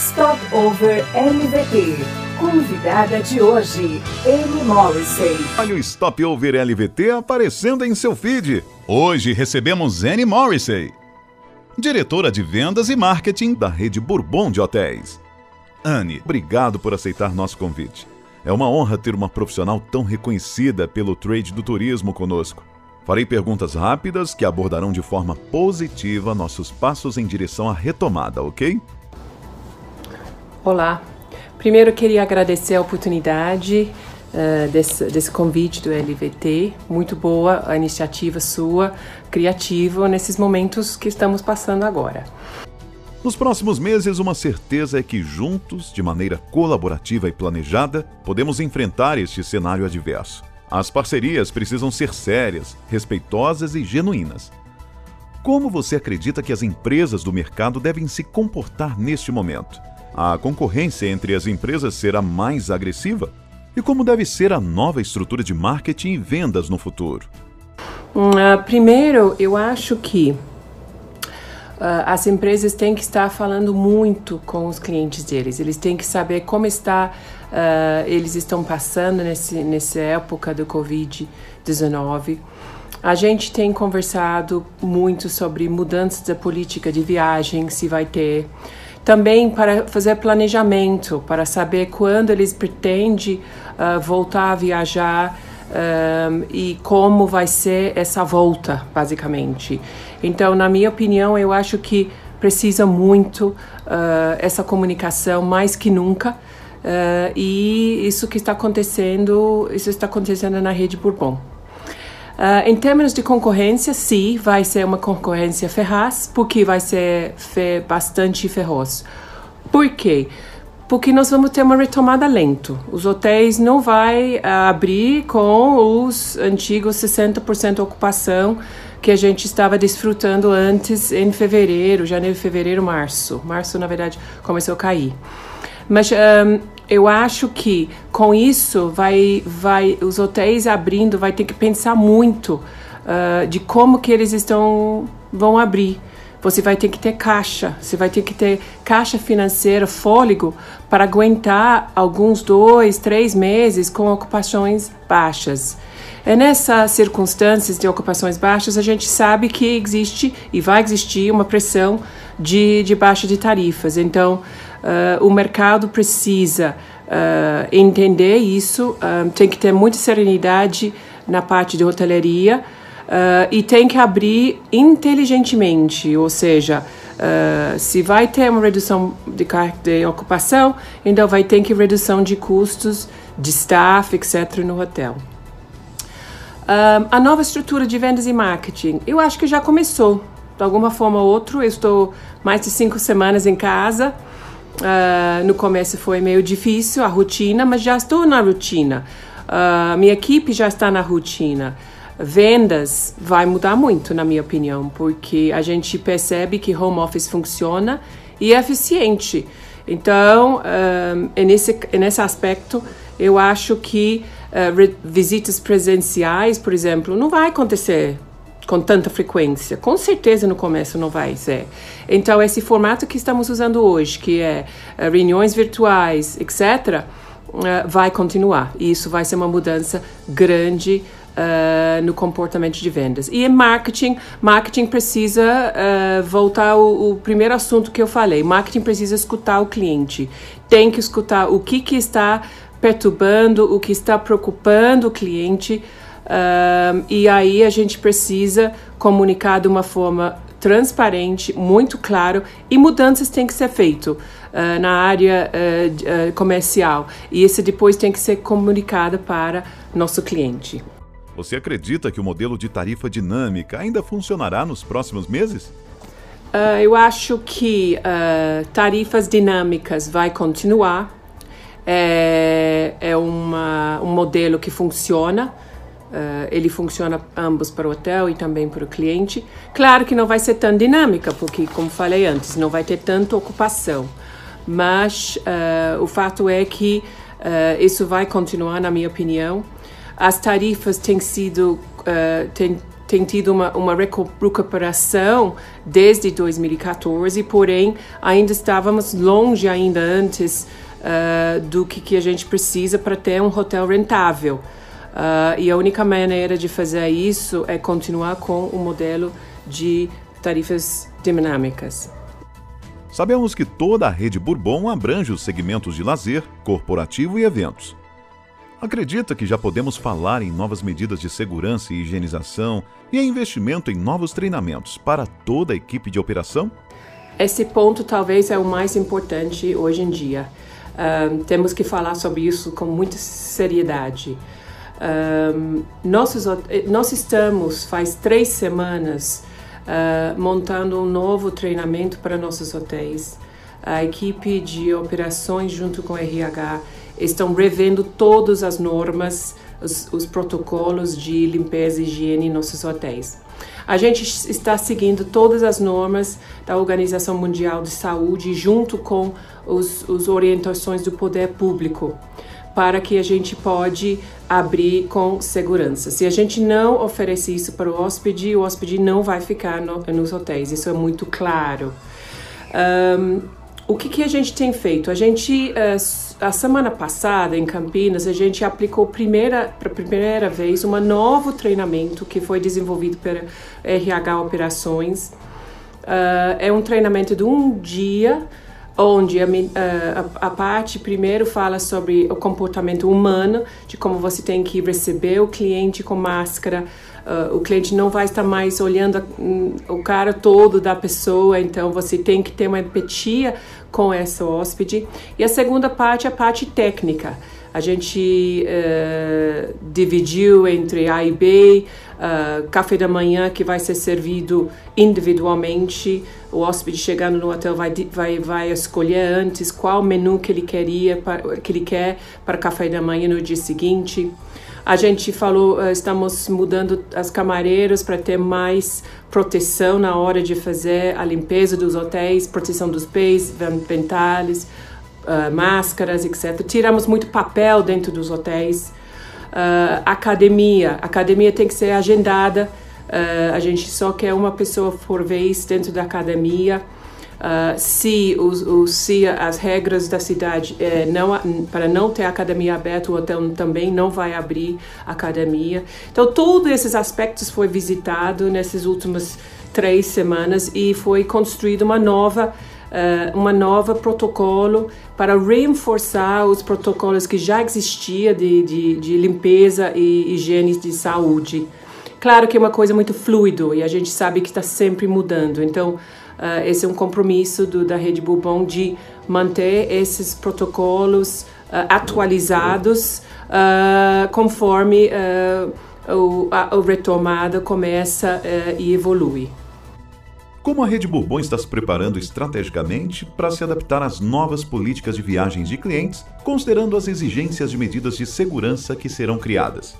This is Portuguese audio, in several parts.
Stopover LVT. Convidada de hoje, Anne Morrissey. Olha o Stopover LVT aparecendo em seu feed. Hoje recebemos Anne Morrissey, diretora de vendas e marketing da rede Bourbon de Hotéis. Anne, obrigado por aceitar nosso convite. É uma honra ter uma profissional tão reconhecida pelo trade do turismo conosco. Farei perguntas rápidas que abordarão de forma positiva nossos passos em direção à retomada, ok? Olá. Primeiro queria agradecer a oportunidade uh, desse, desse, convite do LVT. Muito boa a iniciativa sua, criativa, nesses momentos que estamos passando agora. Nos próximos meses, uma certeza é que juntos, de maneira colaborativa e planejada, podemos enfrentar este cenário adverso. As parcerias precisam ser sérias, respeitosas e genuínas. Como você acredita que as empresas do mercado devem se comportar neste momento? A concorrência entre as empresas será mais agressiva? E como deve ser a nova estrutura de marketing e vendas no futuro? Uh, primeiro, eu acho que Uh, as empresas têm que estar falando muito com os clientes deles. Eles têm que saber como está, uh, eles estão passando nesse, nessa época do Covid-19. A gente tem conversado muito sobre mudanças da política de viagem, se vai ter. Também para fazer planejamento, para saber quando eles pretendem uh, voltar a viajar um, e como vai ser essa volta, basicamente. Então, na minha opinião, eu acho que precisa muito uh, essa comunicação mais que nunca. Uh, e isso que está acontecendo, isso está acontecendo na rede Bourbon. Uh, em termos de concorrência, sim, vai ser uma concorrência ferraz, porque vai ser fe bastante feroz. Por quê? porque nós vamos ter uma retomada lento. Os hotéis não vai uh, abrir com os antigos 60% ocupação que a gente estava desfrutando antes em fevereiro, janeiro, fevereiro, março. Março, na verdade, começou a cair. Mas um, eu acho que com isso vai, vai, os hotéis abrindo, vai ter que pensar muito uh, de como que eles estão vão abrir você vai ter que ter caixa, você vai ter que ter caixa financeira, fôlego, para aguentar alguns dois, três meses com ocupações baixas. É nessas circunstâncias de ocupações baixas a gente sabe que existe e vai existir uma pressão de, de baixa de tarifas. Então, uh, o mercado precisa uh, entender isso, uh, tem que ter muita serenidade na parte de hoteleria Uh, e tem que abrir inteligentemente, ou seja, uh, se vai ter uma redução de, de ocupação, então vai ter que redução de custos de staff, etc., no hotel. Uh, a nova estrutura de vendas e marketing, eu acho que já começou, de alguma forma ou outra. Eu estou mais de cinco semanas em casa. No começo foi meio difícil a rotina, mas já estou na rotina. minha equipe já está na rotina vendas vai mudar muito, na minha opinião, porque a gente percebe que home office funciona e é eficiente. Então, um, nesse, nesse aspecto, eu acho que uh, visitas presenciais, por exemplo, não vai acontecer com tanta frequência. Com certeza no começo não vai ser. Então, esse formato que estamos usando hoje, que é uh, reuniões virtuais, etc., uh, vai continuar. E isso vai ser uma mudança grande uh, no comportamento de vendas. E em marketing, marketing precisa uh, voltar ao, ao, primeiro assunto que eu falei. Marketing precisa escutar o cliente. Tem que escutar o que, que está perturbando, o que está preocupando o cliente. Uh, e aí a gente precisa comunicar de uma forma transparente, muito claro, e mudanças têm que ser feitas uh, na área uh, comercial. E isso depois tem que ser comunicado para nosso cliente. Você acredita que o modelo de tarifa dinâmica ainda funcionará nos próximos meses? Uh, eu acho que uh, tarifas dinâmicas vai continuar. É, é uma, um modelo que funciona. Uh, ele funciona ambos para o hotel e também para o cliente. Claro que não vai ser tão dinâmica, porque, como falei antes, não vai ter tanta ocupação. Mas o fato é que isso vai continuar, na minha opinião as tarifas têm sido uh, têm, tido uma, uma recuperação desde 2014, porém ainda estávamos longe ainda antes uh, do que, que a gente precisa para ter um hotel rentável. Uh, e a única maneira de fazer isso é continuar com o modelo de tarifas dinâmicas. Sabemos que toda a rede Bourbon abrange os segmentos de lazer, corporativo e eventos. Acredita que já podemos falar em novas medidas de segurança e higienização e em investimento em novos treinamentos para toda a equipe de operação? Esse ponto talvez é o mais importante hoje em dia. Uh, temos que falar sobre isso com muita seriedade. Uh, nós, nós estamos, faz três semanas, uh, montando um novo treinamento para nossos hotéis. A equipe de operações, junto com o RH, estão revendo todas as normas, os, os protocolos de limpeza e higiene em nossos hotéis. A gente está seguindo todas as normas da Organização Mundial de Saúde junto com os orientações do poder público para que a gente pode abrir com segurança. Se a gente não oferece isso para o hóspede, o hóspede não vai ficar no, nos hotéis. Isso é muito claro. Um, o que, que, a gente tem feito? A gente uh, a semana passada em Campinas a gente aplicou primeira para primeira vez um novo treinamento que foi desenvolvido pela RH Operações. Uh, é um treinamento de um dia onde a, a, a, parte primeiro fala sobre o comportamento humano, de como você tem que receber o cliente com máscara, Uh, o cliente não vai estar mais olhando a, o cara todo da pessoa, então você tem que ter uma empatia com essa hóspede. E a segunda parte é a parte técnica. A gente uh, dividiu entre A e B, uh, café da manhã que vai ser servido individualmente. O hóspede chegando no hotel vai, vai, vai escolher antes qual menu que ele queria, que ele quer para café da manhã no dia seguinte. A gente falou, eh, estamos mudando as camareiras para ter mais proteção na hora de fazer a limpeza dos hotéis, proteção dos pés, ventais, uh, máscaras, etc. Tiramos muito papel dentro dos hotéis. Uh, academia, academia tem que ser agendada. Uh, a gente só quer uma pessoa por vez dentro da academia. Uh, se, os, os, se as regras da cidade eh, não, para não ter academia aberta, o hotel também não vai abrir academia. Então, todos esses aspectos foi visitado nessas últimas três semanas e foi construído uma nova uh, uma nova protocolo para reforçar os protocolos que já existia de, de, de limpeza e higiene de saúde. Claro que é uma coisa muito fluido e a gente sabe que está sempre mudando. Então, Uh, esse é um compromisso do, da Rede Bourbon de manter esses protocolos uh, atualizados uh, conforme o, a, a, retomada começa e evolui. Como a Rede Bourbon está se preparando estrategicamente para se adaptar às novas políticas de viagens de clientes, considerando as exigências de medidas de segurança que serão criadas?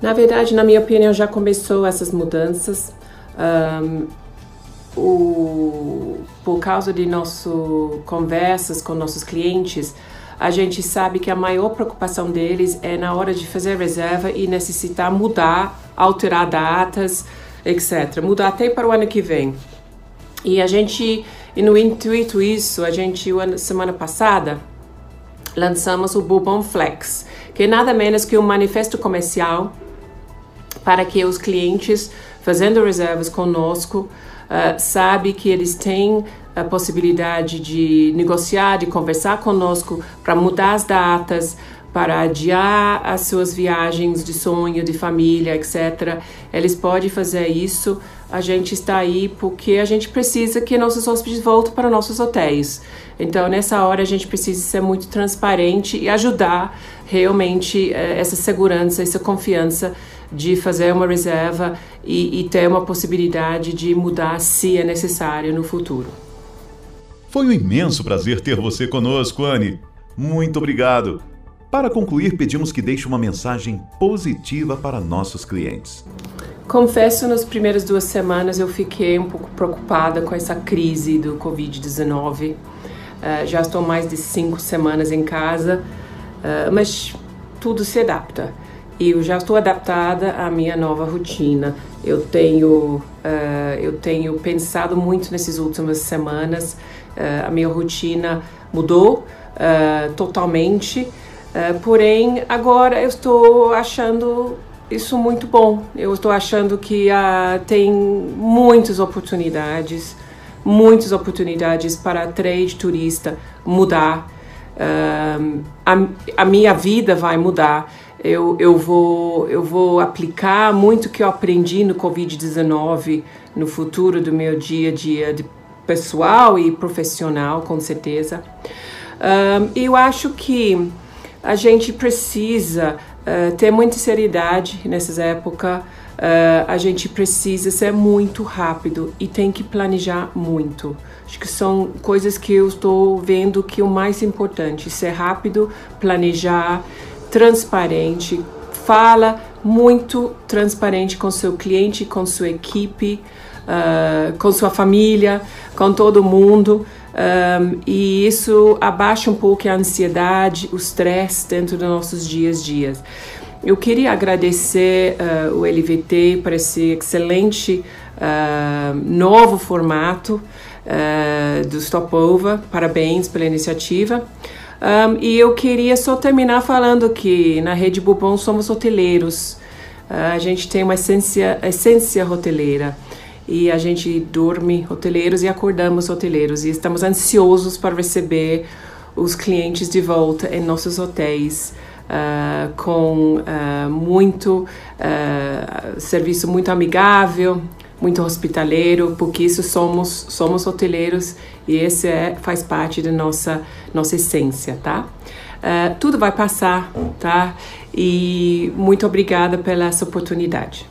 Na verdade, na minha opinião, já começou essas mudanças. Um, o, por causa de nossas conversas com nossos clientes, a gente sabe que a maior preocupação deles é na hora de fazer reserva e necessitar mudar, alterar datas, etc. Mudar até para o ano que vem. E a gente, e no intuito isso, a gente, semana passada, lançamos o Bourbon Flex, que é nada menos que um manifesto comercial para que os clientes, fazendo reservas conosco, uh, sabe que eles têm a possibilidade de negociar, de conversar conosco para mudar as datas, para adiar as suas viagens de sonho, de família, etc. Eles podem fazer isso. A gente está aí porque a gente precisa que nossos hóspedes voltem para nossos hotéis. Então, nessa hora, a gente precisa ser muito transparente e ajudar realmente eh, essa segurança, essa confiança de fazer uma reserva e, e ter uma possibilidade de mudar se é necessário no futuro. Foi um imenso prazer ter você conosco, Anne. Muito obrigado. Para concluir, pedimos que deixe uma mensagem positiva para nossos clientes. Confesso, nas primeiras duas semanas eu fiquei um pouco preocupada com essa crise do Covid-19. Uh, eh, já estou mais de cinco semanas em casa, uh, mas tudo se adapta eu já estou adaptada à minha nova rotina eu tenho, uh, eu tenho pensado muito nessas últimas semanas. A minha rotina mudou uh, totalmente, porém agora eu estou achando isso muito bom. Eu estou achando que tem muitas oportunidades, muitas oportunidades para trade turista mudar. a, a minha vida vai mudar eu, eu, vou, eu vou aplicar muito que eu aprendi no Covid-19 no futuro do meu dia a dia pessoal e profissional, com certeza. Um, eu acho que a gente precisa uh, ter muita seriedade nessas épocas. Uh, a gente precisa ser muito rápido e tem que planejar muito. Acho que são coisas que eu estou vendo que o mais importante, ser rápido, planejar, transparente, fala muito transparente com seu cliente, com sua equipe, uh, com sua família, com todo mundo. Um, e isso abaixa um pouco a ansiedade, o estresse dentro dos nossos dias a dias. Eu queria agradecer uh, o LVT por esse excelente uh, novo formato do Stopover. Parabéns pela iniciativa. Um, e eu queria só terminar falando que na Rede Bourbon somos hoteleiros. Uh, a gente tem uma essência, essência hoteleira e a gente dorme hoteleiros e acordamos hoteleiros e estamos ansiosos para receber os clientes de volta em nossos hotéis uh, com uh, muito uh, serviço muito amigável, muito hospitaleiro, porque isso somos somos hoteleiros e esse é, faz parte da nossa nossa essência, tá? Tudo vai passar, tá? E muito obrigada pela essa oportunidade.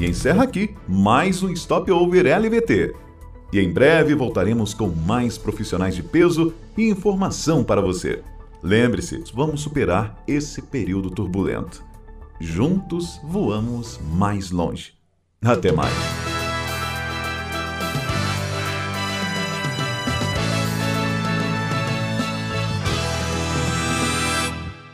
E encerra aqui mais um Stop Over LVT. E em breve voltaremos com mais profissionais de peso e informação para você. Lembre-se, vamos superar esse período turbulento. Juntos voamos mais longe. Até mais.